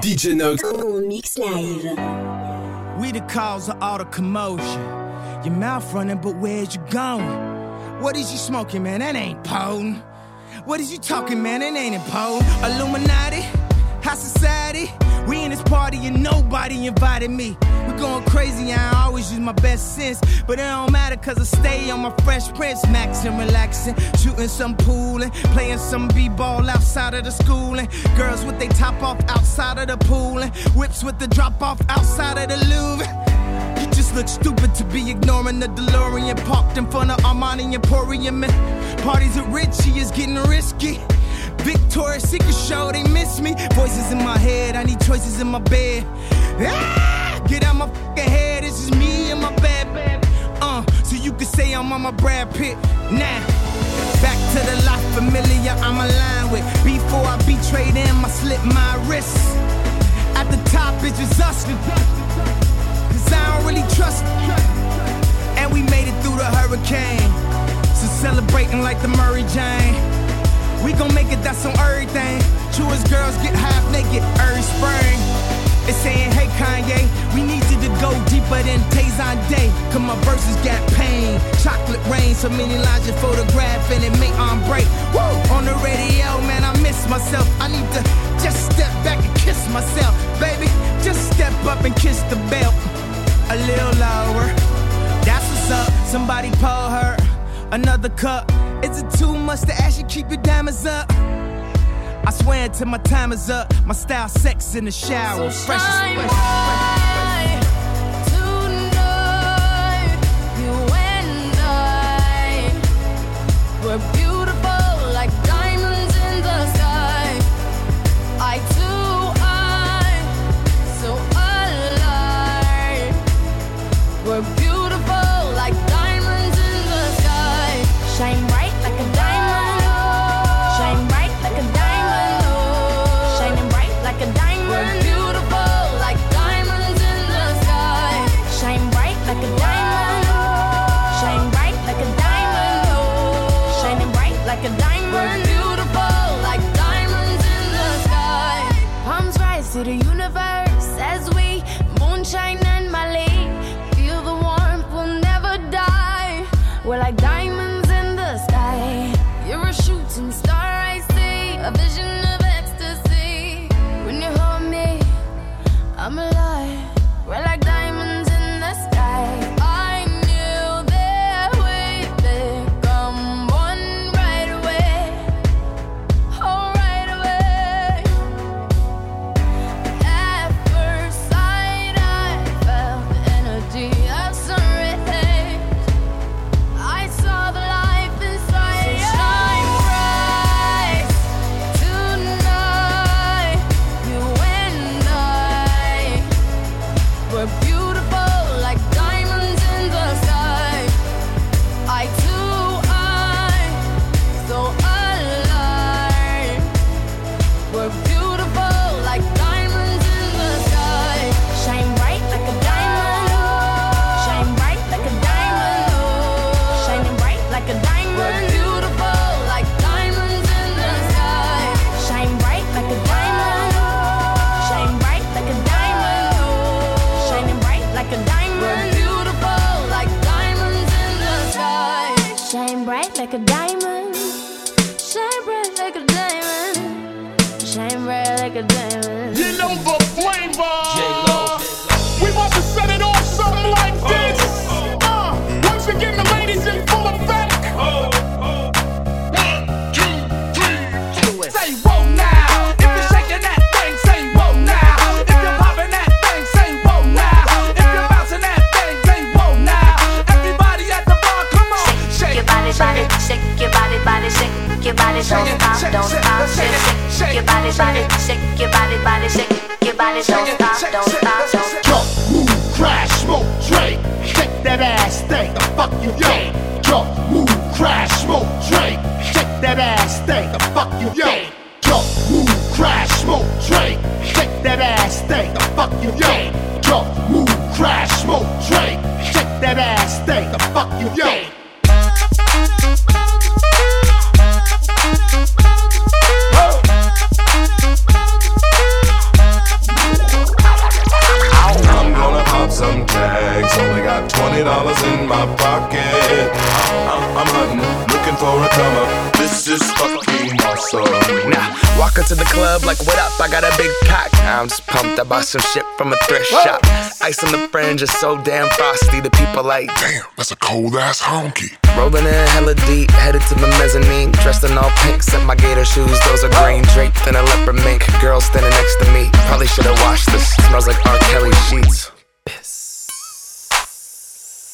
DJ Nox. Mix live. We the cause of all the commotion. Your mouth running, but where's you going? What is you smoking, man? That ain't potent. What is you talking, man? That ain't important. Illuminati, high society. We in this party and nobody invited me. We going crazy, I always use my best sense. But it don't matter cause I stay on my fresh prince. Maxing, relaxing, shooting some pool and playing some b-ball outside of the school. And girls with they top off outside of the pool. And whips with the drop off outside of the Louvre. You just look stupid to be ignoring the DeLorean parked in front of Armani Emporium. Parties at Richie is getting risky. Victoria's Secret show, they miss me. Voices in my head, I need choices in my bed. Ah, get out my fucking head, this is me and my bad bad. Uh, so you can say I'm on my Brad Pitt. Nah, back to the life familiar I'm aligned with. Before I betrayed them, I slit my wrists. At the top, it's just us. Cause I don't really trust. And we made it through the hurricane. So celebrating like the Murray Jane. We gon' make it, that's on everything. Truest girls get half naked every spring. It's saying, hey Kanye, we need you to go deeper than Tay Zonday. Cause my verses got pain. Chocolate rain, so many lines you photograph and it make on break. Woo! On the radio, man, I miss myself. I need to just step back and kiss myself. Baby, just step up and kiss the belt. A little lower. That's what's up. Somebody pour her another cup. Is it too much to ask you keep your diamonds up? I swear until my time is up. My style, sex in the shower, So fresh as fresh. Now, walk into the club like, what up? I got a big cock. I'm just pumped. I bought some shit from a thrift shop. Ice on the fringe is so damn frosty. The people like, Damn, that's a cold ass honky. rolling in hella deep, headed to the mezzanine. Dressed in all pink, set my gator shoes. Those are green, draped in a leopard mink. Girl standing next to me. Probably should've washed this. Smells like R. Kelly sheets.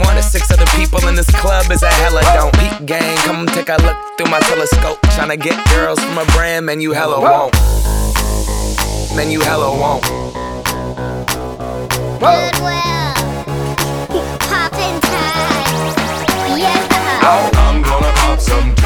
one as six other people in this club is a hella don't. Peak gang, come take a look through my telescope. Tryna get girls from a brand, man, you hella won't. Man, you hella won't. Goodwill. Poppin' tags. Yeah. Uh-huh. I'm gonna pop some tags.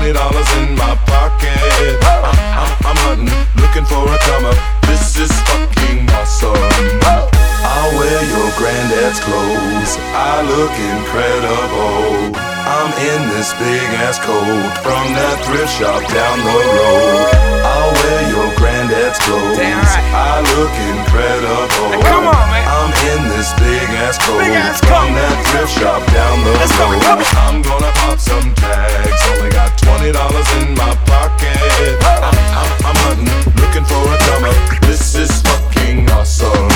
Dollars in my pocket. I'm, I'm, I'm hunting, looking for a come up. This is fucking awesome. I'll wear your granddad's clothes. I look incredible. I'm in this big ass coat from that thrift shop down the road. I'll wear your granddad's clothes. Damn right. I look incredible. Come on, man. I'm in this big ass coat Big ass from coat. that thrift shop down the Let's go, road. on. I'm gonna pop some tags. Only got twenty dollars in my pocket. I'm, I'm, I'm hunting, looking for a come up. This is fucking awesome.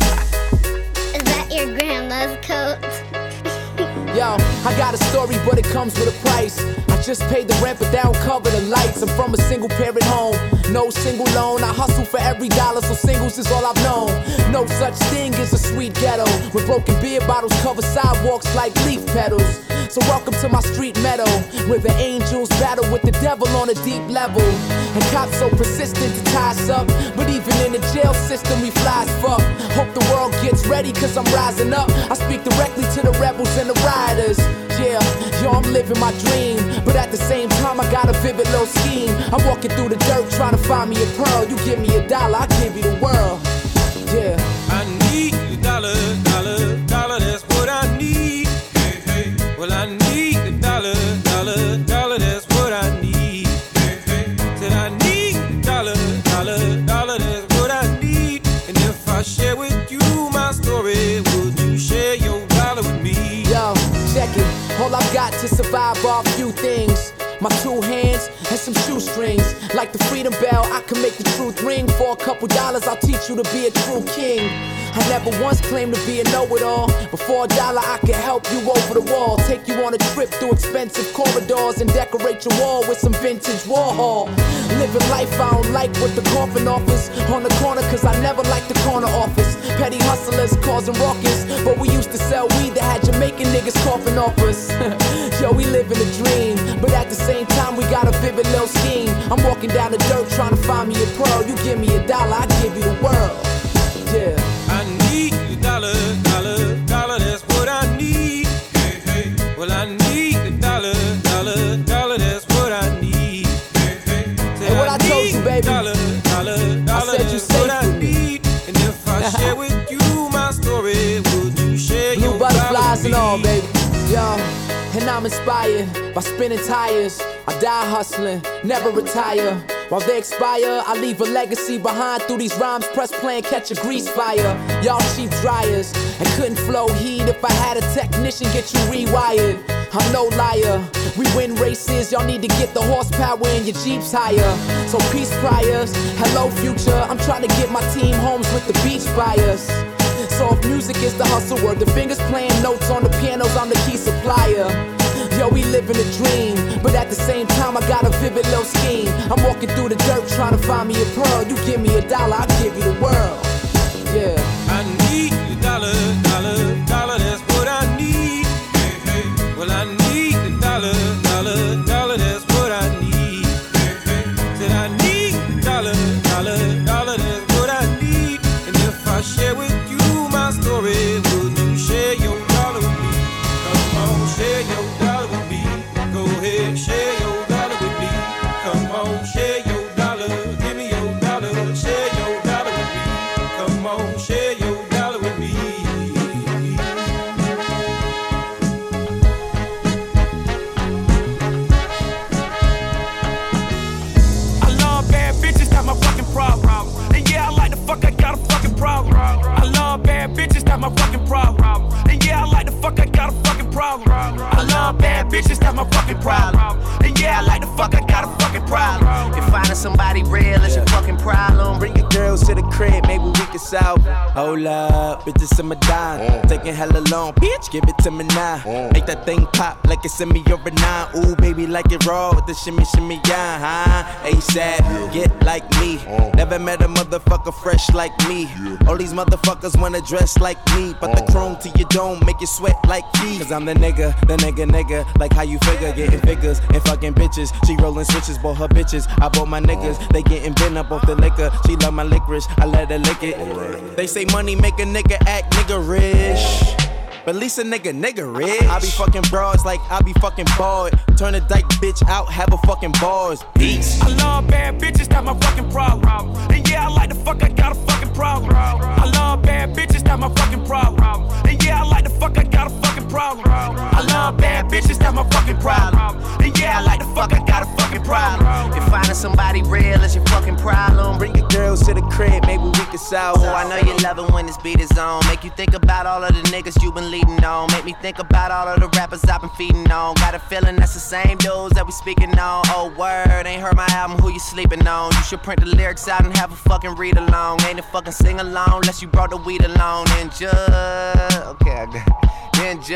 I got a story, but it comes with a price. I just paid the rent, but they don't cover the lights. I'm from a single parent home, no single loan. I hustle for every dollar, so singles is all I've known. No such thing as a sweet ghetto, where broken beer bottles cover sidewalks like leaf petals. So welcome to my street meadow, where the angels battle with the devil on a deep level. And cops so persistent to tie us up, but even in the jail system we fly as fuck. Hope the world gets ready, cause I'm rising up. I speak directly to the rebels and the rioters. Yeah, yo, I'm living my dream, but at the same time I got a vivid little scheme. I'm walking through the dirt trying to find me a pearl. You give me a dollar, I give you the world. Yeah. To survive a few things. My two hands and some shoestrings. Like the freedom bell, I can make the truth ring. For a couple dollars, I'll teach you to be a true king. I never once claimed to be a know-it-all. But for a dollar, I can help you over the wall. Take you on a trip through expensive corridors and decorate your wall with some vintage Warhol. Living life, I don't like what the coffin offers. On the corner, cause I never liked the corner office. Petty hustlers causing ruckus. But we used to sell weed that had Jamaican niggas coughing off us. Yo, we living a dream. But at the same time, we got a vivid little scheme. I'm walking Walking down the dirt trying to find me a pearl. You give me a dollar, I give you the world. Yeah. I need a dollar, dollar, dollar, that's what I need. Hey, hey. Well, I need a dollar, dollar, dollar, that's what I need. Hey, hey. Say and what I, I told you, baby. Dollar, dollar, dollar, I said you said what I me. need. And if I share with you my story, would you share Blue your butterflies and all, baby. Yo and I'm inspired by spinning tires. I die hustling, never retire. While they expire, I leave a legacy behind through these rhymes. Press play and catch a grease fire. Y'all cheap dryers and couldn't flow heat if I had a technician get you rewired. I'm no liar. We win races, y'all need to get the horsepower in your Jeeps higher. So peace priors, hello future. I'm trying to get my team homes with the beach buyers. So if music is the hustle word, the fingers playing notes on the pianos, I'm the key supplier. Yo, we living a dream, but at the same time, I got a vivid little scheme. I'm walking through the dirt trying to find me a pearl. You give me a dollar, I'll give you the world. Yeah. I need a dollar, dollar, dollar, bitches, that's my fucking problem. And yeah, I like the fuck, I got a problem. If finding somebody real is your fucking problem, bring your Girls to the crib, maybe we can solve. Hold up, bitches in my dime. Mm. Taking hella long, bitch, give it to me now. Mm. Make that thing pop like it's in me over nine. Ooh, baby, like it raw with the shimmy, shimmy, yeah, huh? ASAP, get like me. Mm. Never met a motherfucker fresh like me. All these motherfuckers wanna dress like me. But the chrome to your dome make you sweat like me. Cause I'm the nigga, the nigga, nigga. Like how you figure, getting figures and fucking bitches. She rolling switches, bought her bitches. I bought my niggas, they getting bent up off the liquor. She love my licorice, I let her lick it. They say money make a nigga act niggerish. But at least a nigga, nigga rich. I be fucking broads like I be fucking bored. Turn a dyke bitch out, have a fucking bars. Peace. I love bad bitches, that's my fucking problem. And yeah, I like the fuck, I got a fucking problem. I love bad bitches, that's my fucking problem. And yeah, I like problem. I love bad bitches, that's my fucking problem. And yeah, I like the fuck, I got a fucking problem. If finding somebody real is your fucking problem, bring your Girls to the crib, maybe we can solve. Oh, I know you love it when this beat is on. Make you think about all of the niggas you been leading on. Make me think about all of the rappers I've been feeding on. Got a feeling that's the same dudes that we speaking on. Oh, word, ain't heard my album, who you sleeping on? You should print the lyrics out and have a fucking read along. Ain't a fucking sing along unless you brought the weed along. And just, okay, I got then just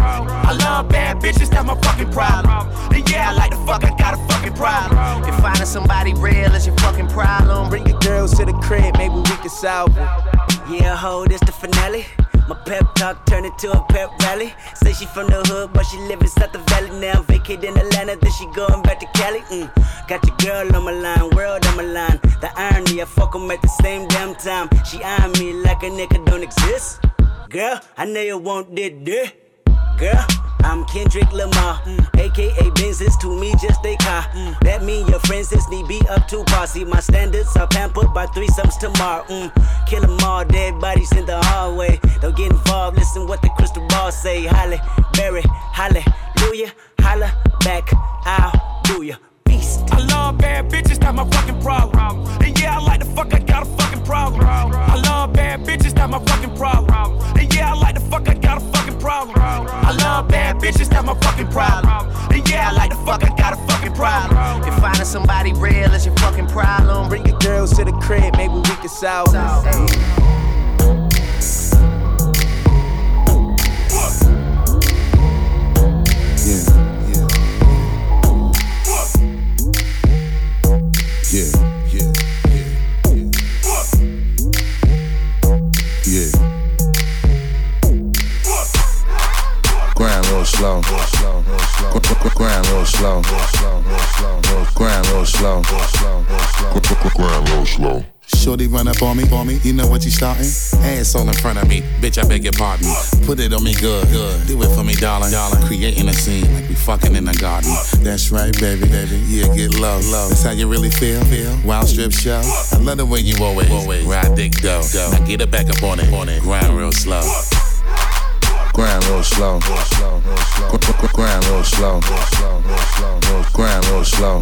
I love bad bitches, that's my fucking problem. And yeah, I like the fuck, I got a fucking problem. If finding somebody real is your fucking problem, bring your Girls to the crib, maybe we can solve. it. Yeah, ho, this the finale. My pep talk turned into a pep rally. Say she from the hood, but she live in South the Valley now. Vacate in Atlanta, then she going back to Cali. Mm. Got your girl on my line, world on my line. The irony, I fuck 'em at the same damn time. She eyeing me like a nigga don't exist. Girl, I know you want that dick. Girl, I'm Kendrick Lamar, mm. aka Benz's to me just a car. Mm. That mean your friends is need be up to par. See my standards are pampered by threesomes tomorrow. Mm. Kill 'em all, dead bodies in the hallway. Don't get involved, listen what the crystal ball say. Halle, Berry, hallelujah, holla back, I'll do ya. Beast. I love bad bitches, that's my fucking problem. And yeah, I like the fuck, I got a fucking problem. I love bad bitches, that's my fucking problem. And yeah, I like the fuck, I got a fucking problem. I love bad bitches, that's my fucking problem. And yeah, I like the fuck, I got a fucking problem. If finding somebody real is your fucking problem, bring your Girls to the crib, maybe we can solve. Yeah, slow. Grind real slow. Grind real slow. Grind real slow. Shorty run up on me, on me. You know what you starting? Ass all in front of me, bitch. I beg your pardon. Put it on me good, good. Do it for me, darling. darling. Creating a scene like we fucking in the garden. That's right, baby, baby. Yeah, get low, low. That's how you really feel, feel. Wild strip show. I love the way you always, always ride dick go. go. Now get it back up on it, on it. Grind real slow. Grind real slow. Grind real slow. Grind real slow.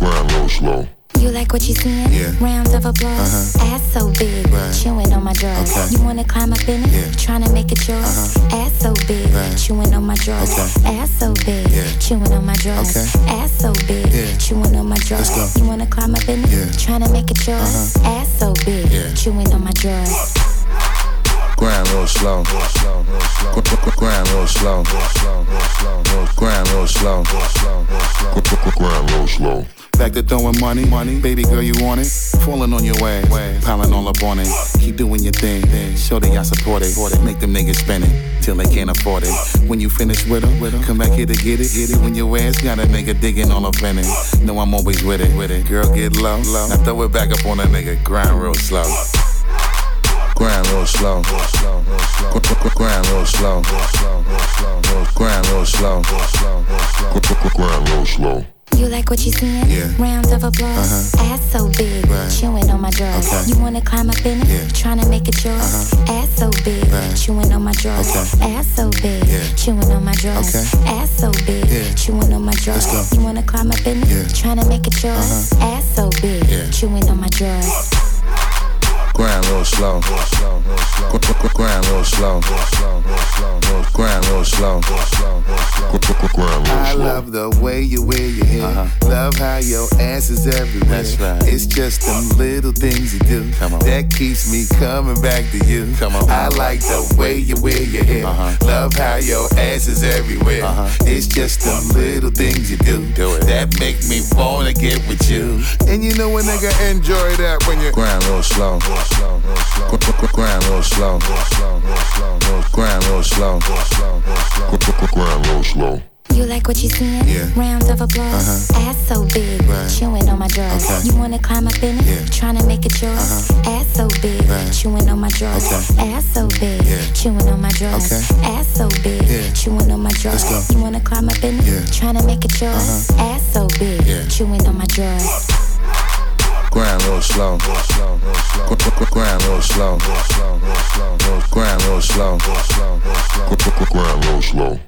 Grind low slow. You like what you seeing? Yeah. Rounds of applause. Uh-huh. Ass so big. Right. Chewing on my drugs. Okay. You wanna climb up in it? Yeah. Tryna make it yours. Ass so big. Right. Chewing on my drugs. Okay. Ass so big. Yeah. Chewing on my drugs. Okay. Ass so big. Yeah. Chewing on my drugs. Let's. You wanna climb up in it? Yeah. Tryna make it yours. Ass so big. Yeah. Chewing on my drugs. Grind real slow. Grind real slow. Grind real slow. Grind low slow. Back to throwing money, money. Baby girl, you want it? Falling on your way, piling all up on it. Keep doing your thing. Then show that I support it. Make them niggas spend it till they can't afford it. When you finish with them, come back here to get it. Get it when your ass got a nigga digging all up in it. Know I'm always with it. With it. Girl, get low, low. Now throw it back up on a nigga. Grind real slow. Grind real slow. Grind real slow. Grind real slow. Grind low slow. You like what you seeing? Yeah. Rounds of applause. Uh-huh. Ass so big. Right. Chewing on my drugs. Okay. You wanna climb up in it? Yeah. Tryna make it yours. Ass so big. Right. Chewing on my drugs. Okay. Ass so big. Yeah. Chewing on my drugs. Okay. Ass so big. Yeah. Chewing on my drugs. You wanna climb up in it? Yeah. Tryna make it yours. Ass so big. Yeah. Chewing on my drugs grind a little slow, grind a little slow, grind a little slow, grind a little slow love the way you wear your hair. Uh-huh. Love how your ass is everywhere. That's right. It's just them little things you do that keeps me coming back to you. Come on. I like the way you wear your hair. Uh-huh. Love how your ass is everywhere. Uh-huh. It's just them little things you do, that make me wanna get with you. And you know a nigga enjoy that when you grind real slow. Grind real slow. Grind real slow. Grind low slow. You like what you seeing? Yeah. Rounds of applause. Ass so big. Right. Chewing on my drugs. Okay. You wanna climb up in it? Yeah. Tryna make it yours. Uh-huh. Ass so big. Right. Chewing on my drugs. Okay. Ass so big. Yeah. Chewing on my drugs. Okay. Ass so big. Yeah. Chewing on my drugs. Let's. You wanna climb up in it? Yeah. Tryna make it yours. Uh-huh. Ass so big. Yeah. Chewing on my drugs. Grind real slow. Grind real slow. Grind real slow. Grind low slow.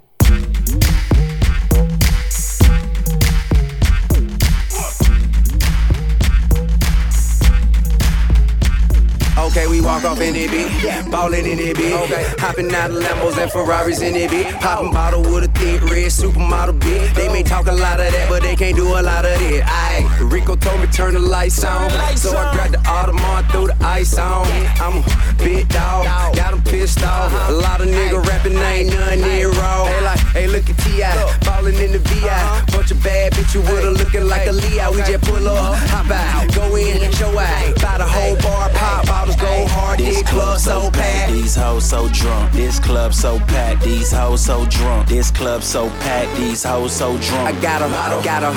Okay, we walk off in it, beat. Ballin' in it, beat. Okay. Hopping out of Lambos and Ferraris in it, beat. Popping bottle with a thick red supermodel, beat. They may talk a lot of that, but they can't do a lot of it. I Rico told me turn the lights on. So I grabbed the Audemars, threw the ice on. I'm a big dog, got them pissed off. Uh-huh. A lot of nigga rapping, ain't none near raw. Hey, like, hey, look at T.I. Ballin' in the VI. Uh-huh. Bunch of bad bitches with her looking like a Leo. We just pull up, hop out, go in, show out. Buy the whole bar, pop bottles, go hard. This club so packed. These hoes so drunk. This club so packed. These hoes so drunk. This club so packed. These hoes so drunk. I got 'em, got 'em, got 'em,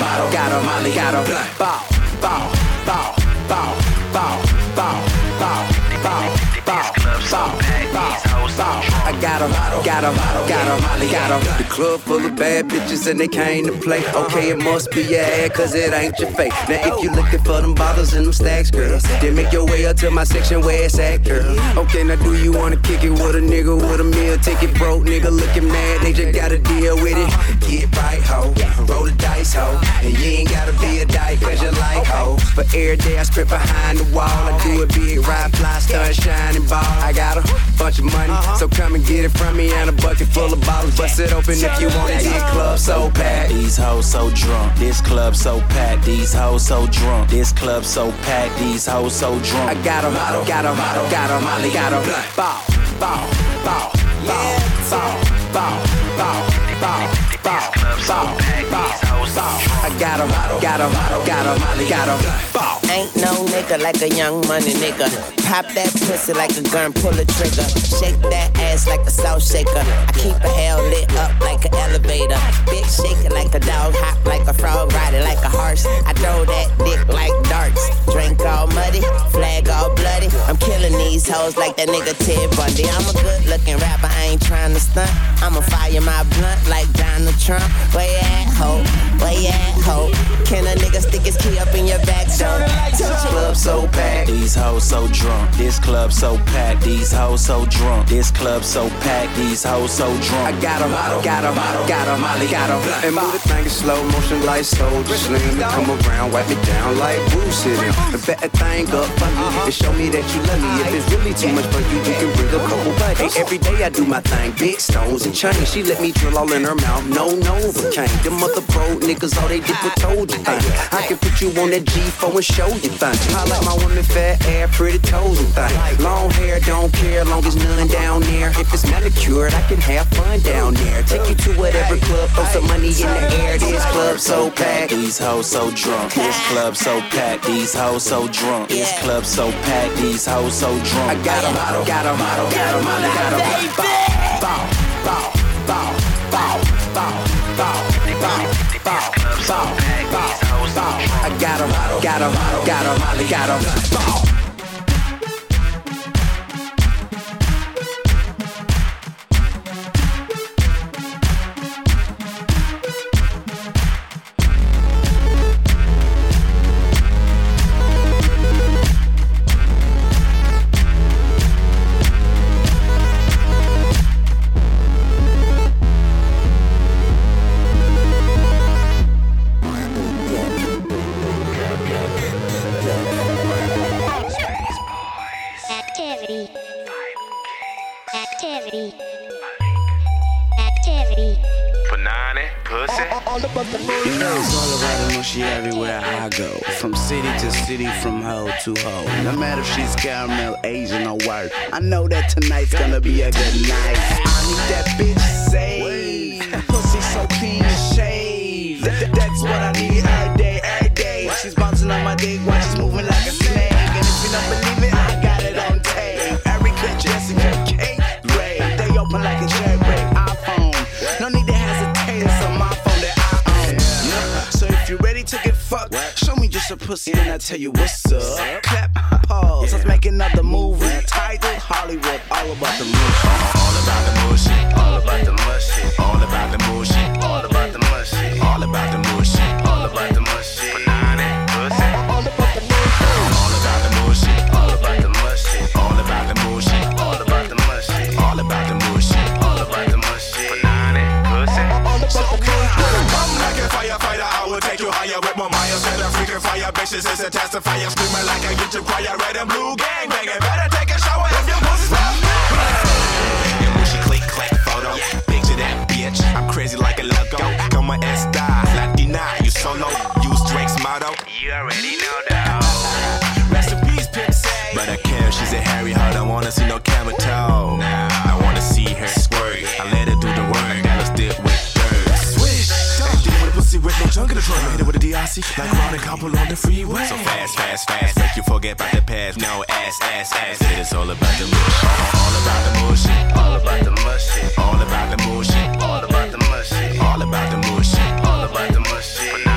got 'em. Bow, bow, bow, bow, bow, bow, bow, bow, bow, bow, bow, bow. I got 'em, got 'em, got 'em, got 'em. The club full of bad bitches and they came to play. Okay, it must be your ad, cause it ain't your fake. Now if you looking for them bottles and them stacks, girl, then make your way up to my section where it's at, girl. Okay, now do you wanna kick it with a nigga with a meal ticket? Broke nigga looking mad, they just gotta deal with it. Get right, ho, roll the dice, ho. And you ain't gotta be a dyke, cause you like ho. But every day I strip behind the wall. I do it big, ride fly, stun, shine, ball. I got a bunch of money, so come and get it from me. And a bucket full of bottles, bust it open if you want it. This club so packed, these hoes so drunk. This club so packed, these hoes so drunk. This club so packed, these hoes so drunk. I got em. Got got 'em, got 'em, got 'em, Molly Got got 'em. Ball, ball, ball, ball, ball, ball, ball, ball. Ball, ball, ball, ball. I got 'em, got 'em, got 'em, got 'em, Molly got 'em. Ball. Ain't no nigga like like a young money nigga. Pop that pussy like a gun, pull a trigger. Shake that ass like a salt shaker. I keep a hell lit up like an elevator. Bitch shake like a dog, hop like a frog, ride it like a horse. I throw that dick like darts. Drink all muddy, flag all bloody. I'm killing these hoes like that nigga Ted Bundy. I'm a good looking rapper, I ain't trying to stunt. I'ma fire my blunt like Donald Trump. Way at, hoe, way at, hoe. Can a nigga stick his key up in your back? door? touch club so packed, these hoes so drunk. This club so packed, these hoes so drunk. This club so packed, these hoes so drunk. I got 'em, got 'em, got 'em, Molly got 'em. And move the thing in slow motion like Soulja Slim. And come around, wipe it down like Bruce City. And bet thing up for me uh-huh. and show me that you love me. If it's really too much for you, you can bring a couple buddies. Hey, every day I do my thing, big stones and chains. She let me drill all in her mouth, no Novocaine. Them mother bro niggas, all they did was told you thing. I can put you on that G4 and show you thing. I like my women fat ass, pretty toes and thing. Long hair, don't care, long as none down there. If it's manicured, I can have fun down there. Take you to whatever club, throw some money in the air. This club so packed. These hoes so drunk. This club so packed. These hoes so drunk. This club so packed. These hoes so drunk. I got 'em, got 'em, got 'em, got 'em. Bow, bow, bow, bow, bow, bow, bow, bow, bow, bow, bow, bow. I got 'em, got 'em, got 'em, got 'em. Bow. From hoe to hoe. No matter if she's caramel, Asian, or white. I know that tonight's gonna be a good night. I need that bitch saved. Pussy so clean and shaved. That- that- that's what I need every day, every day. She's bouncing on my dick while she's moving like a snake. And if you don't believe pussy and I tell you what's up. Clap, pause. Let's make another movie. Title Hollywood, all about the movie. All about the mushy, all about the mushy, all about the mushy, all about the mushy, all about the bitches is a testifier. Screaming like a YouTube choir, red and blue gang banging. Better take a shower if your pussy's not And when she click, clack photo, picture that bitch. I'm crazy like a loco. Como esta, Latina, you solo. Use Drake's motto. You already know that. Rest in peace, Pimp. But I care, she's a hairy heart. I wanna see no camera toe. I wanna see her squirt. I let her do the work. That was did with dirt. Swish, did it with a pussy with no junk in the trunk. Hit it with a like round and couple on the freeway. So fast, fast, fast. Make you forget about the past. No ass, ass, ass. It is all about the mush. All about the mushy. All about the mushy. All about the mushy. All about the mushy. All about the mushy. All about the mushy.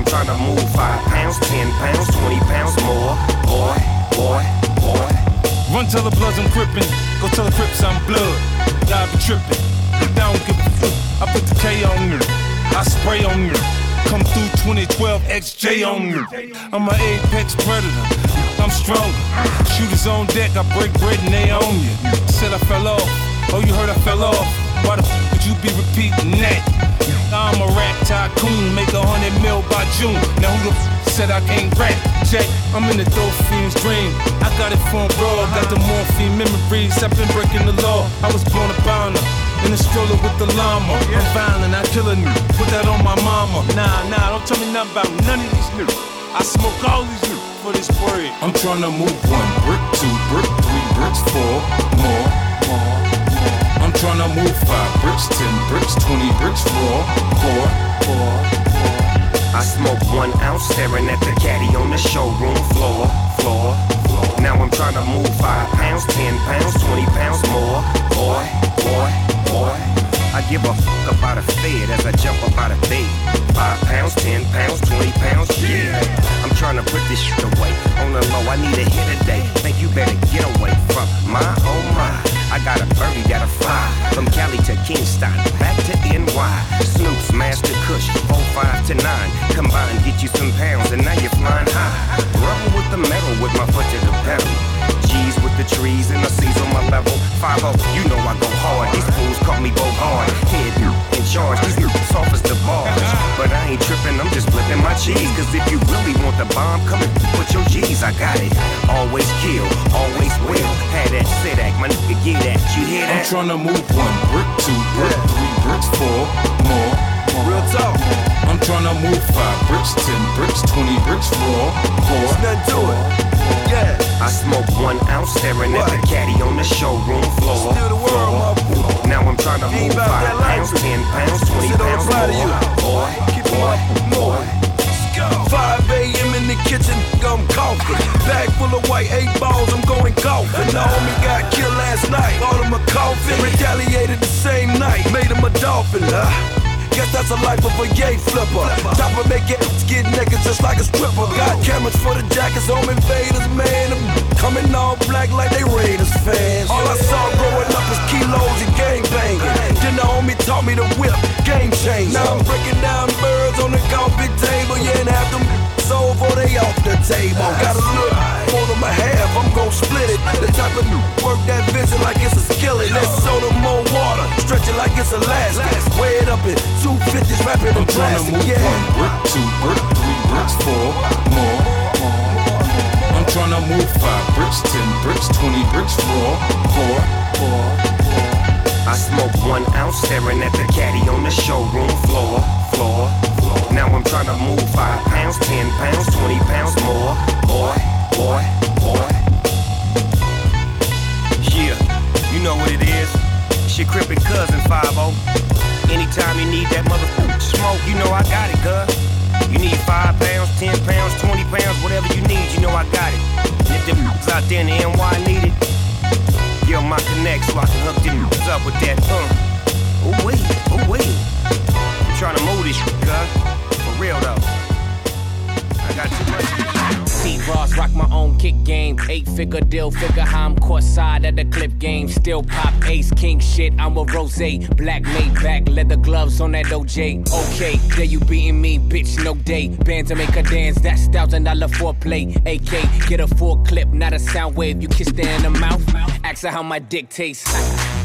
I'm trying to move five pounds, ten pounds, twenty pounds more. Boy, boy, boy. Run till the bloods I'm crippin', go tell the crips I'm blood. God be trippin', I don't give a fuck. I put the K on you, I spray on you. Come through 2012 XJ on you. I'm an apex predator, I'm stronger. Shooters on deck, I break bread and they own you. Said I fell off, oh you heard I fell off. Why the f would you be repeating that? I'm a rap tycoon, make a hundred mil by June. Now who the f said I can't rap? Jay, I'm in the dope fiend's dream. I got it from raw, got the morphine memories. I've been breaking the law. I was born a bounder. In a stroller with the llama. I'm violent, I kill a new. Put that on my mama. Nah, nah, don't tell me nothing about none of these new. I smoke all these new for this bread. I'm trying to move one brick, two brick, three bricks, four more, more, to move five bricks, ten bricks, twenty bricks, raw, pour, pour, pour. I smoke one ounce staring at the caddy on the showroom floor, floor, floor. Now I'm trying to move five pounds, ten pounds, twenty pounds more. Boy, boy, boy. I give a fuck about a fed as I jump up out of bed. Five pounds, ten pounds, twenty pounds, yeah. I'm trying to put this shit away. On the low, I need a hit a day. Think you better get away from my oh my. I got a birdie that'll fly from Cali to Kingston, back to NY. Snoop's Master Kush, 05 to 9. Combine, get you some pounds, and now you're flying high. Rubbing with the metal with my foot to the pedal. G's with the trees and the C's on my level. 5 you know I go hard. These fools call me Bogard. Head you in charge, these soft as the bars. But I ain't cheese. Cause if you really want the bomb, come and put your G's. I got it. Always kill, always will. Had that sit act, my nigga, get that. You hear I'm that? trying to move one brick, two brick, three bricks, four more. Real talk. I'm trying to move five bricks, ten bricks, twenty bricks, raw, pour. nothing to it. Yeah. I smoke one ounce staring at the caddy on the showroom floor. floor. Now I'm trying to move five pounds, ten pounds, twenty pounds more. Boy, boy, boy. 5 a.m. in the kitchen, I'm coughing. Bag full of white eight balls, I'm going golfing. The homie got killed last night, bought him a coffin. Retaliated the same night, made him a dolphin. Huh? Guess that's a life of a yay flipper. Chopper make it get naked just like a stripper. Got cameras for the jackets, home invaders, man. Them Coming all black like they Raiders fans. All I saw growing up was kilos and gang banging. Then the homie taught me to whip, game change. Now I'm breaking down birds on the coffee table. Yeah, and half them sold for they off the table. Got a look more than my half, I'm gon' split it. The type of work that vision like it's a skillet. Let's soda more water, stretch it like it's elastic. Weigh it up in 250s, wrap it in I'm trying to plastic. Yeah. one brick, two brick, three bricks, four more. I'm trying to move five bricks, ten bricks, twenty bricks, raw, pour, pour, pour. I smoke one ounce staring at the caddy on the showroom floor, floor, floor. Now I'm trying to move five pounds, ten pounds, twenty pounds more. Boy, boy, boy. Yeah, you know what it is. It's your cousin 5 Anytime you need that motherfucking smoke, you know I got it, cuz. You need five pounds, ten pounds, twenty pounds, whatever you need, I got it. And if them out there in the NY need it, 'em my connect so I can hook them up with that uh. Ooh wee, ooh wee. I'm trying to move this cuz. For real though. I got too much. Rock my own kick game. Eight figure deal, figure how I'm caught side at the clip game. Still pop ace king shit. I'm a rose. Black made back, leather gloves on that OJ. Okay, there you beating me, bitch, no day. Band to make her dance, that's thousand dollar foreplay. AK, get a full clip, not a sound wave. You kissed her in the mouth. Ask her how my dick tastes.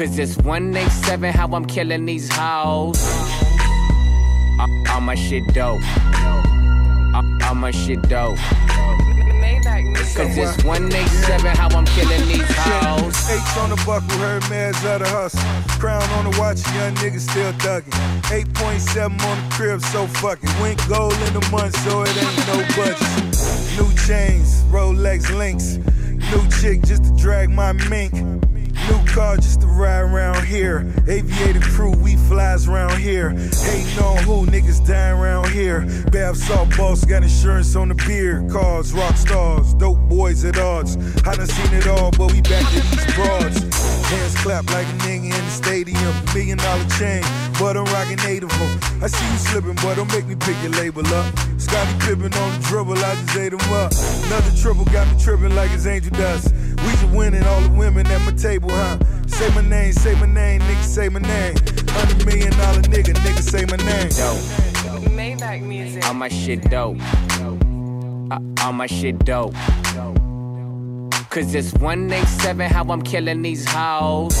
Cause it's 187 how I'm killing these hoes. All my shit dope. All my shit dope. Cause it's 187 how I'm killing these hoes. H on the buckle, heard man's out of hustle. Crown on the watch, young niggas still thugging. 8.7 on the crib, so fuck it. Went gold in the month, so it ain't no budget. New chains, Rolex links. New chick just to drag my mink. New car just to ride around here. Aviator crew, we flies around here. Hating on who, niggas dying around here. Bab salt boss got insurance on the beer. Cars, rock stars, dope boys at odds. I done seen it all, but we back to these broads. Hands clap like a nigga in the stadium. Million dollar chain, but I'm rocking eight of them. I see you slipping, but don't make me pick your label up. Scottie Pippen on the dribble, I just ate him up. Another triple got me tripping like it's angel dust. We just winning all the women at my table, huh? Say my name, say my name, nigga, say my name. Hundred million dollar nigga, nigga, say my name. Maybach music. All my shit dope. Uh, all my shit dope. Cause it's 187 how I'm killing these hoes.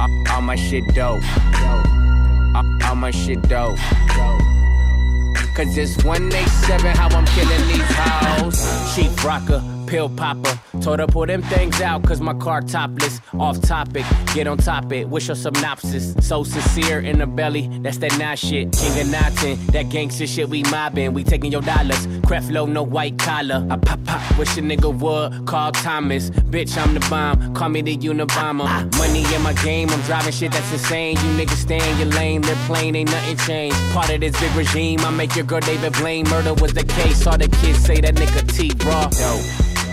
Uh, all my shit dope. Uh, all my shit dope. Cause it's 187 how I'm killing these hoes. Cheap rocker, pill popper. Told her pull them things out cause my car topless. Off topic, get on top it. Wish her synopsis. So sincere in the belly, that's that nah shit. King of Notton, that gangster shit we mobbing. We taking your dollars. Creflo, no white collar. I pop pop, wish a nigga would. Call Thomas. Bitch, I'm the bomb. Call me the Unabomber. Ah. Money in my game, I'm driving shit that's insane. You niggas stay in your lane, they're plain, ain't nothing changed. Part of this big regime, I make your girl David Blaine. Murder was the case. all the kids say that nigga T raw. Dope.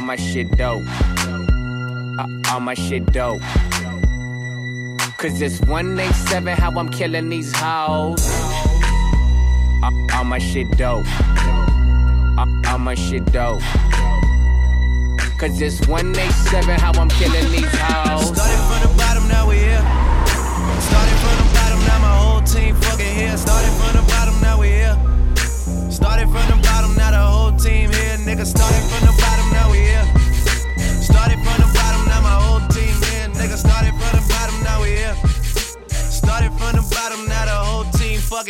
All my shit dope. Uh, all my shit dope. Cause it's 187 how I'm killing these hoes. Uh, all my shit dope. Uh, all my shit dope. Cause it's 187 how I'm killing these hoes. Started from the bottom, now we here. Started from the bottom, now my whole team fucking here. Started from the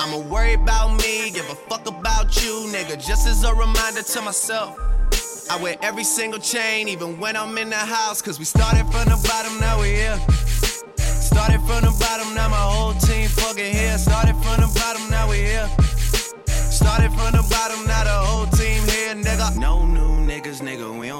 I'ma worry about me, give a fuck about you, nigga. Just as a reminder to myself. I wear every single chain, even when I'm in the house. Cause we started from the bottom, now we here. Started from the bottom, now my whole team fucking here. Started from the bottom, now we here. Started from the bottom, now the whole team here, nigga. No new niggas, nigga, we don't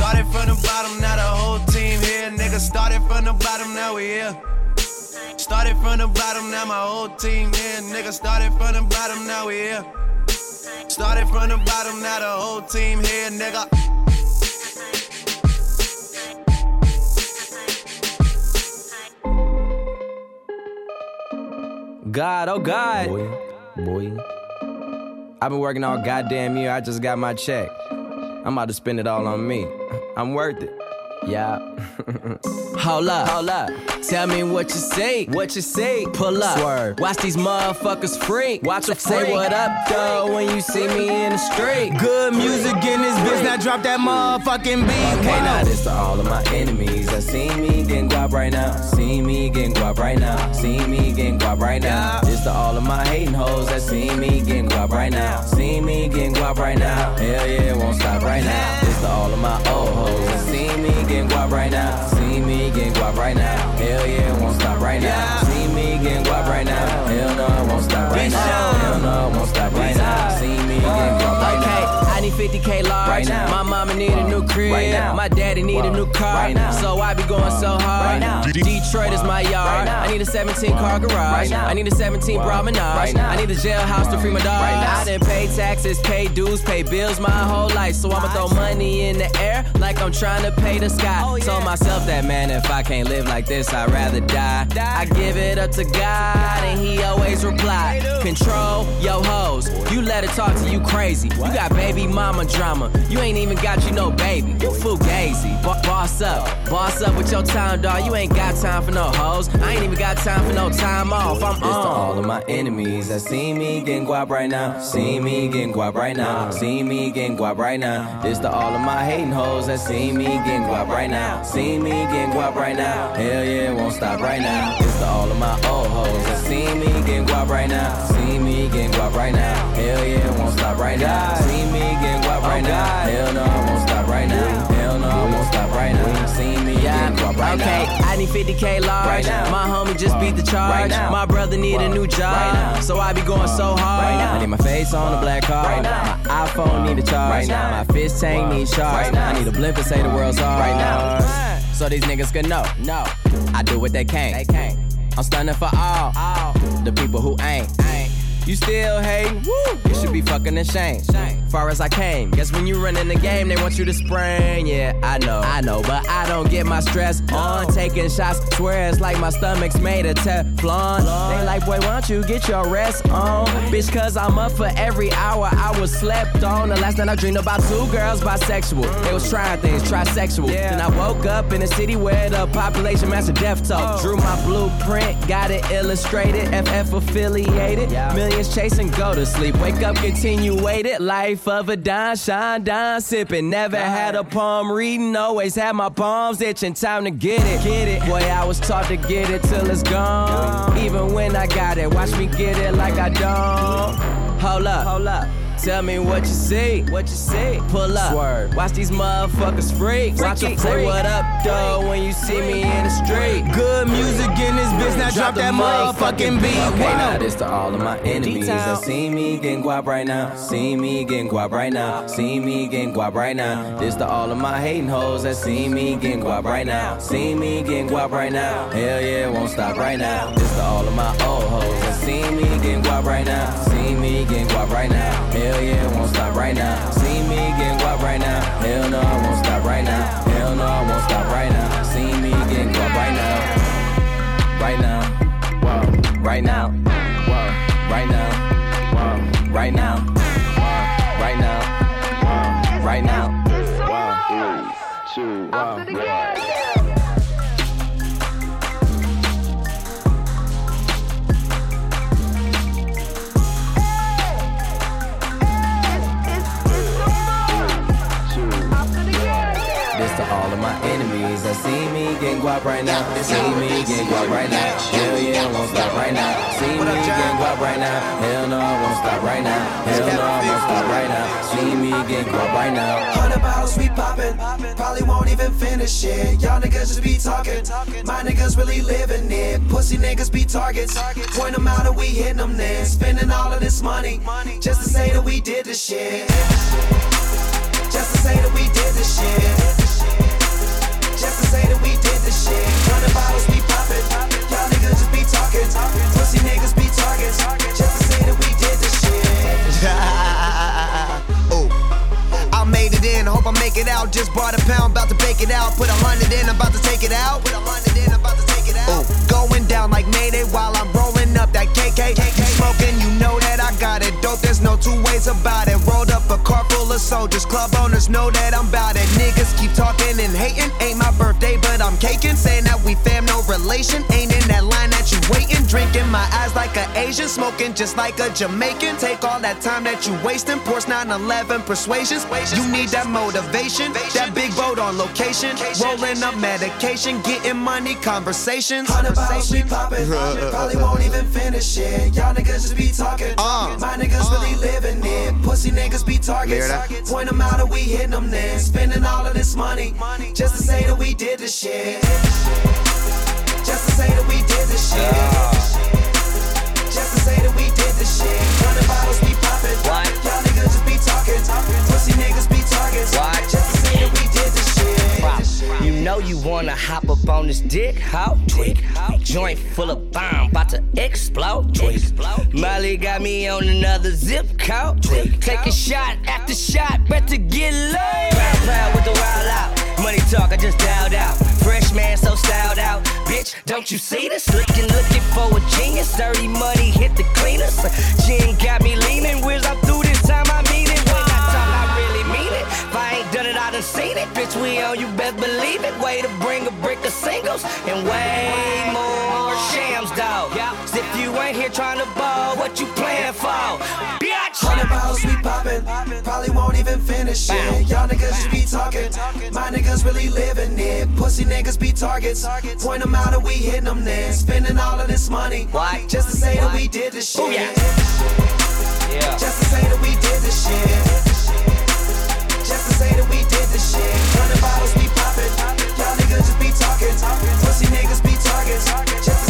Started from the bottom, now the whole team here. Nigga, started from the bottom, now we here. Started from the bottom, now my whole team here. Nigga, started from the bottom, now we here. Started from the bottom, now the whole team here, nigga. God, oh God. Boy, boy. I've been working all goddamn year. I just got my check. I'm about to spend it all on me. I'm worth it. Yeah. hold up, hold up. Tell me what you say, what you say. Pull up, Swerve. watch these motherfuckers freak. Watch them say what up though when you see me in the street. Good music in this bitch, now drop that motherfucking beat. Okay, now Whoa. this to all of my enemies that see me getting guap right now. See me getting guap right now. See me getting guap right now. This to all of my hating hoes that see me getting guap right now. See me getting guap right now. Hell yeah, it won't stop right now. This to all of my old hoes that see me getting guap right now. See me getting guap right now. Hell yeah, won't stop right now. See me getting guap right now. Hell no, it won't stop right now. Hell no, it won't stop right now. See me getting guap right now. Okay, I need 50k large. Right now. My mama need a new uh, crib. Right now. My daddy need a new car. Right now. So I be going so hard. Right now. Detroit is my yard. Right now. I need a 17 car garage. Right now. I need a 17 promenade. Right now. I need a jailhouse to free my dog. Right now. I done pay taxes, pay dues, pay bills my whole life. So I'ma throw money in the air like I'm trying to pay the sky. Oh, Told myself that man, if I can't live like this, I'd rather die. I give it up to God, and He always reply. Control yo hoes. You let her talk to you crazy. You got baby mama drama. You ain't even got you no baby. You fugazi. Bo- boss up, boss up with your time, dog. You ain't got time for no hoes. I ain't even got time for no time off. I'm This to on. all of my enemies that see me getting guap right now. See me getting guap right now. See me getting guap right now. This to all of my hating hoes that see me getting guap right now. See me getting guap right now. Hell yeah, it won't stop right now. This to all of my old hoes that see me getting guap right now. See me getting guap right now. Hell yeah, won't stop right now. See me getting guap right now. Hell no, it won't stop right now. Hell no, it won't stop right now. See me getting guap right okay, now. I need 50k large. Right now. My homie just beat the charge. My brother need a new job. So I be going so hard. I need my face on a black card. My iPhone need a charge. My fish tank need charge. I need a blimp and say the world's hard. Right now. So these niggas can know. No. I do what they can. They can. I'm standing for all. All. The people who ain't. Ain't. You still hating? Woo! You should be fucking ashamed. Far as I came, guess when you run in the game, they want you to spring. Yeah, I know, I know, but I don't get my stress on. Taking shots, swear it's like my stomach's made of Teflon. They like, boy, why don't you get your rest on? Bitch, cause I'm up for every hour I was slept on. The last night I dreamed about two girls bisexual. They was trying things, trisexual. Then I woke up in a city where the population matched a death toll. Oh. Drew my blueprint, got it illustrated, FF affiliated. Millions chasing, go to sleep. Wake up, continuated. Life of a dime, shine, dime, sipping. Never had a palm reading, always had my palms itching. Time to get it, get it. Boy, I was taught to get it till it's gone. Even when I got it, watch me get it like I don't. Hold up, hold up. Tell me what you see, what you see. Pull up, Swerve. watch these motherfuckers freak. Watch them say what up, though, when you see me in the street. Good music in this bitch, now drop that motherfucking beat. Okay, now this to all of my enemies that see me getting guap right now. See me getting guap right now. See me getting guap right now. This to all of my hating hoes that see me getting guap right now. See me getting guap right now. Hell yeah, won't stop right now. This to all of my old hoes that see me getting guap right now. See me getting guap right now. Hell yeah, it won't stop right now. See me getting guap right now. Hell no, it won't stop right now. Hell no, it won't stop right now. See me getting guap right now. Right now. Whoa. Right now. Whoa. Right now. Whoa. Right now. Whoa. Right now. Whoa. Right now. Whoa. Two. Whoa. This see me getting guap right now. See me getting guap right now. Hell yeah, I won't stop right now. See me getting guap right now. Hell no, I won't stop right now. Hell no, I won't stop right now. See me getting guap right now. Hundred bottles we poppin', probably won't even finish it. Y'all niggas just be talking, my niggas really living it. Pussy niggas be targets, point them out and we hitting them then. Spending all of this money, just to say that we did this shit. Just to say that we did this shit. Just to say that we did this shit. Hundred bottles we poppin', y'all niggas just be talking. Pussy niggas be targets, just to say that we did this shit. Ooh. I made it in, hope I make it out. Just bought a pound, about to bake it out. Put a hundred in, about to take it out. Put a hundred in, about to take it out. Ooh. Going down like Mayday while I'm rolling up that KK. You smoking, you know got it dope, there's no two ways about it. Rolled up a car full of soldiers, club owners know that I'm bout it. Niggas keep talking and hating, ain't my birthday, but I'm caking. Saying that we fam, no relation, ain't in that line that you waiting. Drinking my eyes like an Asian, smoking just like a Jamaican. Take all that time that you wasting, Porsche 911 persuasions. You need that motivation, that big boat on location. Rolling up medication, getting money, conversations. Hundred bottles we poppin', probably won't even finish it. Y'all niggas just be talking. Uh. My niggas really living it. Pussy niggas be targets. Point them out and we hitting them then. Spending all of this money just to say that we did this shit. Just to say that we did this shit. Just to say that we did this shit. Hundred bottles we poppin'. Y'all niggas just be talking. Pussy niggas be targets. Just know you wanna hop up on this dick, how? Tweak. Joint full of bomb, about to explode. Tweak. Molly got me on another zip code. Tweak. Take a shot after shot, better get low. Proud, proud with the wild out. Money talk, I just dialed out. Fresh man, so styled out. Bitch, don't you see this? Looking, looking for a genius. Dirty money hit the cleaners. Gin Way to bring a brick of singles and way more shams, dog. If you ain't here trying to ball, what you playing for? Bitch! Hundred bottles we poppin', probably won't even finish it. Y'all niggas just be talking, my niggas really living it. Pussy niggas be targets, point them out and we hitting them then. Spending all of this money, just to say that we did this shit. Just to say that we did this shit. Just to say that we did this shit. Hundred bottles we be talking. Pussy niggas be targets, just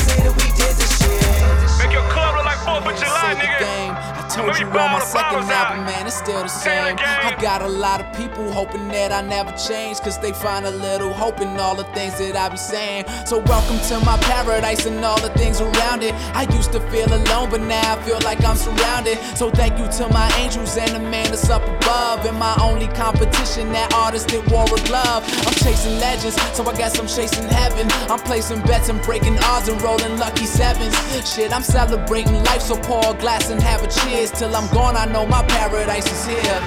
told you on my second album, man, it's still the same. I got a lot of people hoping that I never change, cause they find a little hope in all the things that I be saying. So, welcome to my paradise and all the things around it. I used to feel alone, but now I feel like I'm surrounded. So, thank you to my angels and the man that's up above. And my only competition, that artist that wore a glove. I'm chasing legends, so I guess I'm chasing heaven. I'm placing bets and breaking odds and rolling lucky sevens. Shit, I'm celebrating life, so pour a glass and have a cheers. Till I'm gone, I know my paradise is here.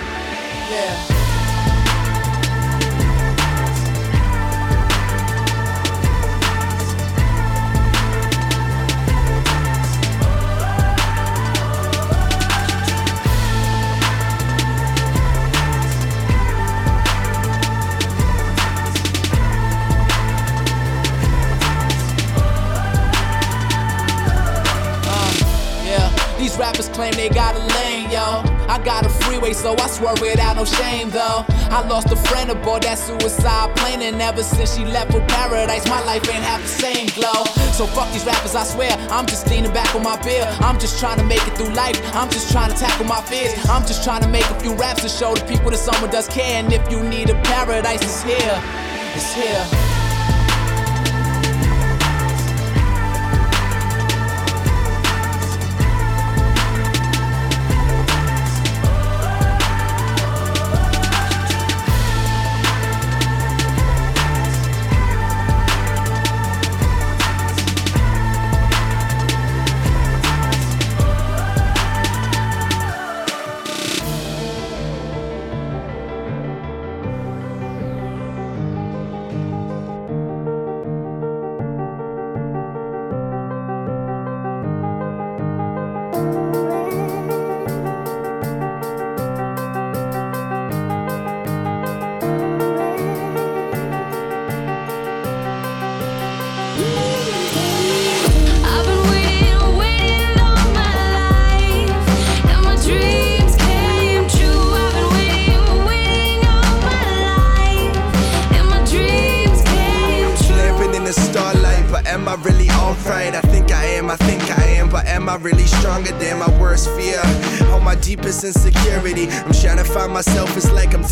Yeah. These rappers claim they got a lane, yo. I got a freeway, so I swear without no shame, though. I lost a friend aboard that suicide plane, and ever since she left for paradise, my life ain't have the same glow. So fuck these rappers, I swear. I'm just leaning back on my beer. I'm just trying to make it through life. I'm just trying to tackle my fears. I'm just trying to make a few raps to show the people that someone does care. And if you need a paradise, it's here. It's here.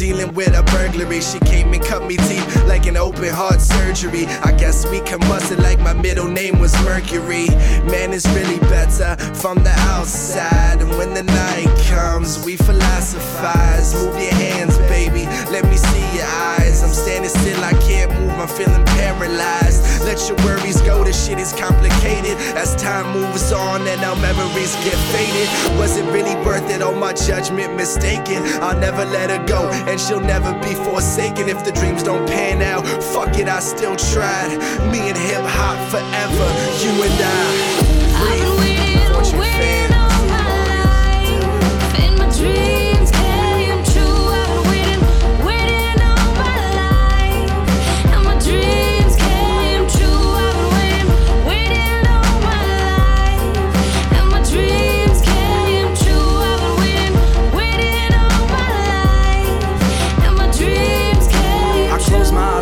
Dealing with a burglary. She came and cut me deep like an open heart surgery. I guess we combusted like my middle name was Mercury. Man, it's really better from the outside. And when the night comes, we philosophize. Move your hands, baby, let me see your eyes. I'm standing still, I can't move I'm feeling paralyzed. Let your worries go, this shit is complicated. As time moves on and our memories get faded. Was it really worth it? Oh, my judgment mistaken. I'll never let her go, and she'll never be forsaken. If the dreams don't pan out, fuck it, I still tried. Me and hip hop forever, you and I. Free,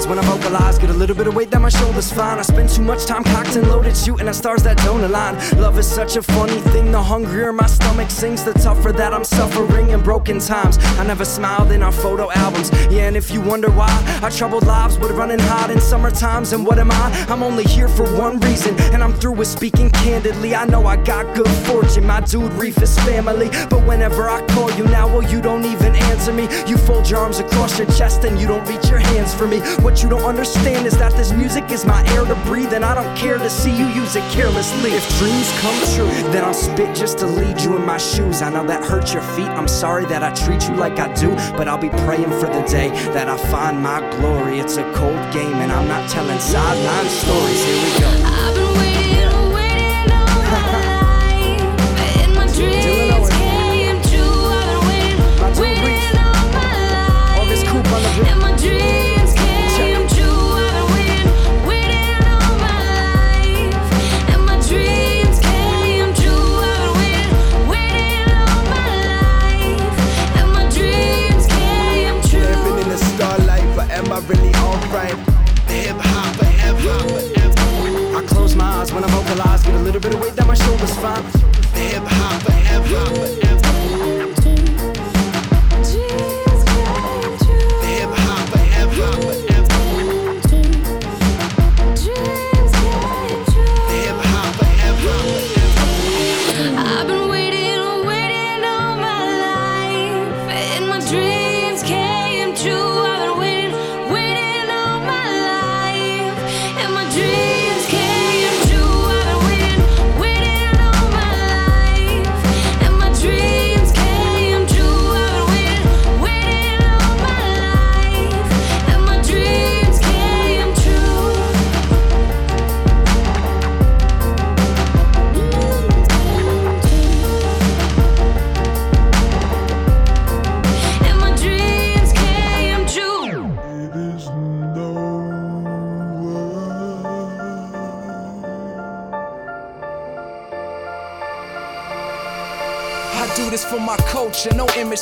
when I vocalize, get a little bit of weight down my shoulders, fine. I spend too much time cocked and loaded, shooting at stars that don't align. Love is such a funny thing, the hungrier my stomach sings, the tougher that I'm suffering in broken times. I never smiled in our photo albums, yeah, and if you wonder why, our troubled lives would running hot in summer times. And what am I? I'm only here for one reason, and I'm through with speaking candidly. I know I got good fortune, my dude Reef is family, but whenever I call you now, well, you don't even answer me. You fold your arms across your chest and you don't reach your hands for me. What you don't understand is that this music is my air to breathe, and I don't care to see you use it carelessly. If dreams come true, then I'll spit just to lead you in my shoes. I know that hurts your feet. I'm sorry that I treat you like I do, but I'll be praying for the day that I find my glory. It's a cold game, and I'm not telling sideline stories. Here we go.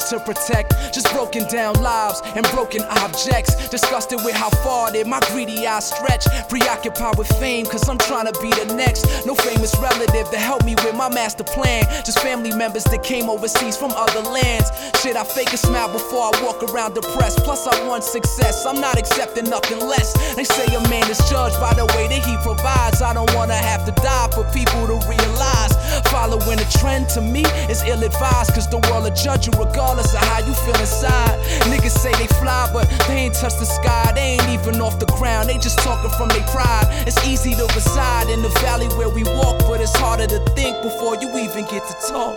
To protect. Just broken down lives and broken objects. Disgusted with how far did my greedy eyes stretch. Preoccupied with fame, cause I'm trying to be the next. No famous relative to help me with my master plan. Just family members that came overseas from other lands. Shit, I fake a smile before I walk around depressed. Plus, I want success, I'm not accepting nothing less. They say a man is judged by the way that he provides. I don't wanna have to die for people to realize. Following a trend to me is ill advised, cause the world will judge you regardless of how you feel inside. Niggas say they fly, but they ain't touch the sky. They ain't even off the ground, they just talking from their pride. It's easy to reside in the valley where we walk, but it's harder to think before you even get to talk.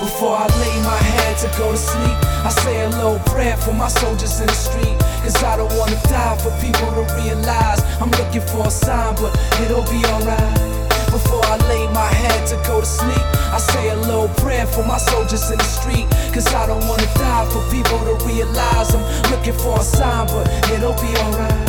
Before I lay my head to go to sleep, I say a little prayer for my soldiers in the street. Cause I don't wanna die for people to realize I'm looking for a sign, but it'll be alright. Before I lay my head to go to sleep, I say a little prayer for my soldiers in the street. Cause I don't wanna die for people to realize I'm looking for a sign, but it'll be alright.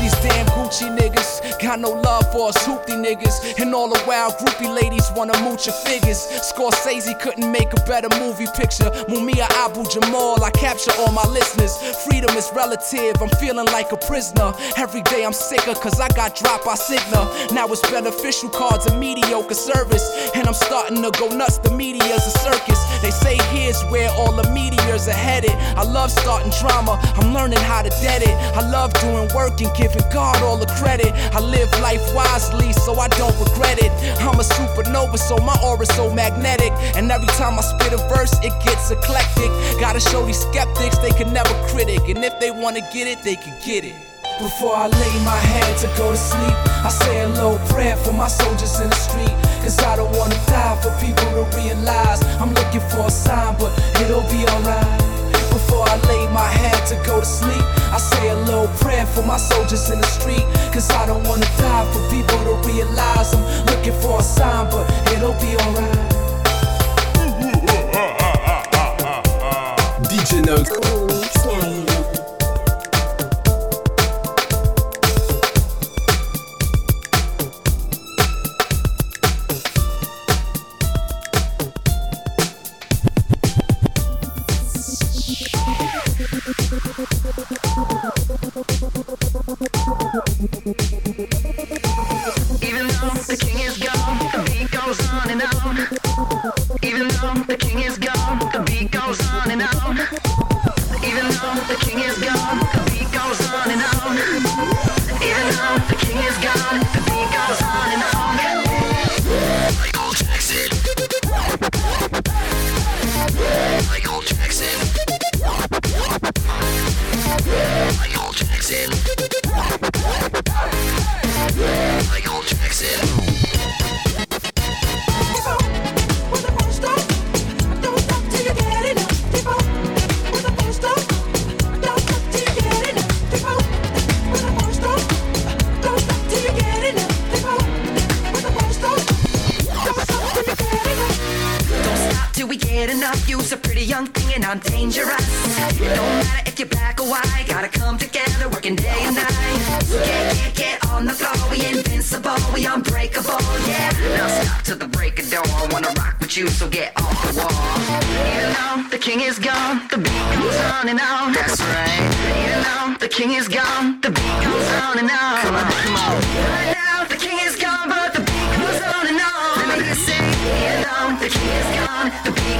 These damn Gucci niggas got no love for us hoopty niggas. And all the wild groupie ladies wanna mooch your figures. Scorsese couldn't make a better movie picture. Mumia Abu Jamal, I capture all my listeners. Freedom is relative, I'm feeling like a prisoner. Every day I'm sicker cause I got dropped by Cigna. Now it's beneficial cards and mediocre service. And I'm starting to go nuts, the media's a circus. They say here's where all the meteors are headed. I love starting drama, I'm learning how to dead it. I love doing work and giving giving God all the credit. I live life wisely, so I don't regret it. I'm a supernova, so my aura's so magnetic. And every time I spit a verse, it gets eclectic. Gotta show these skeptics they can never critic. And if they wanna get it, they can get it. Before I lay my head to go to sleep, I say a little prayer for my soldiers in the street. for my soldiers in the street. Cause I don't wanna die for people to realize I'm looking for a sign, but it'll be alright. DJ NOX. door. Wanna rock with you, so get off the wall. You know the king is gone, the beat goes on and on. That's right. You know the king is gone, the beat goes on and on. Come on, come on. Right now the king is gone, but the beat goes on and on. Let me just say, you know the king is gone, the beat